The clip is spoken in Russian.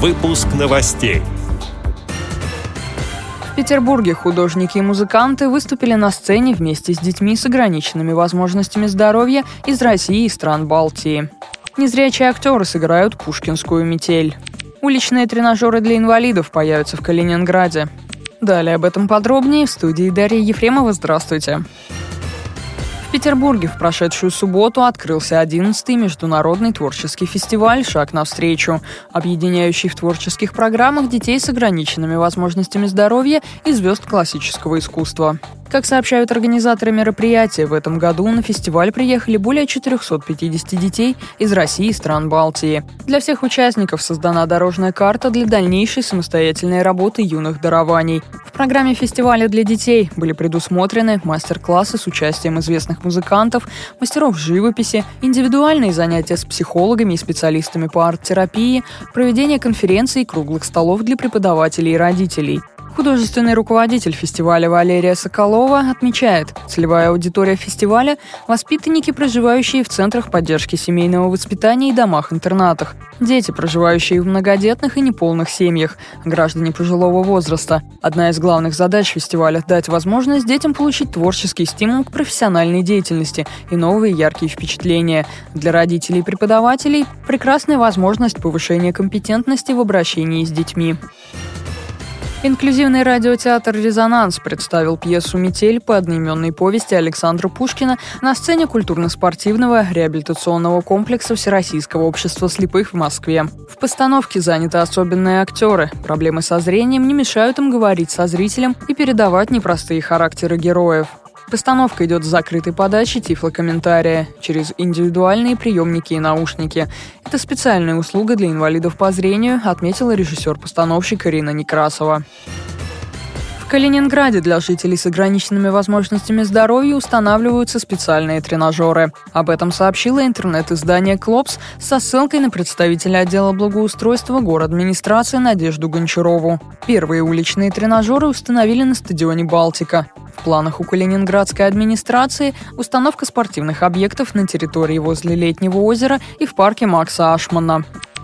Выпуск новостей. В Петербурге художники и музыканты выступили на сцене вместе с детьми с ограниченными возможностями здоровья из России и стран Балтии. Незрячие актеры сыграют пушкинскую метель. Уличные тренажеры для инвалидов появятся в Калининграде. Далее об этом подробнее в студии Дарья Ефремова. Здравствуйте. В Петербурге в прошедшую субботу открылся 11-й международный творческий фестиваль «Шаг навстречу», объединяющий в творческих программах детей с ограниченными возможностями здоровья и звезд классического искусства. Как сообщают организаторы мероприятия, в этом году на фестиваль приехали более 450 детей из России и стран Балтии. Для всех участников создана дорожная карта для дальнейшей самостоятельной работы юных дарований. В программе фестиваля для детей были предусмотрены мастер-классы с участием известных музыкантов, мастеров живописи, индивидуальные занятия с психологами и специалистами по арт-терапии, проведение конференций и круглых столов для преподавателей и родителей. Художественный руководитель фестиваля Валерия Соколова отмечает, целевая аудитория фестиваля – воспитанники, проживающие в центрах поддержки семейного воспитания и домах-интернатах, дети, проживающие в многодетных и неполных семьях, граждане пожилого возраста. Одна из главных задач фестиваля – дать возможность детям получить творческий стимул к профессиональной деятельности и новые яркие впечатления. Для родителей и преподавателей – прекрасная возможность повышения компетентности в обращении с детьми. Инклюзивный радиотеатр «Резонанс» представил пьесу «Метель» по одноименной повести Александра Пушкина на сцене культурно-спортивного реабилитационного комплекса Всероссийского общества слепых в Москве. В постановке заняты особенные актеры. Проблемы со зрением не мешают им говорить со зрителем и передавать непростые характеры героев. Постановка идет с закрытой подачей тифлокомментария через индивидуальные приемники и наушники. Это специальная услуга для инвалидов по зрению, отметила режиссер-постановщик Ирина Некрасова. Калининграде для жителей с ограниченными возможностями здоровья устанавливаются специальные тренажеры. Об этом сообщило интернет-издание «Клопс» со ссылкой на представителя отдела благоустройства администрации Надежду Гончарову. Первые уличные тренажеры установили на стадионе «Балтика». В планах у Калининградской администрации установка спортивных объектов на территории возле Летнего озера и в парке Макса Ашмана.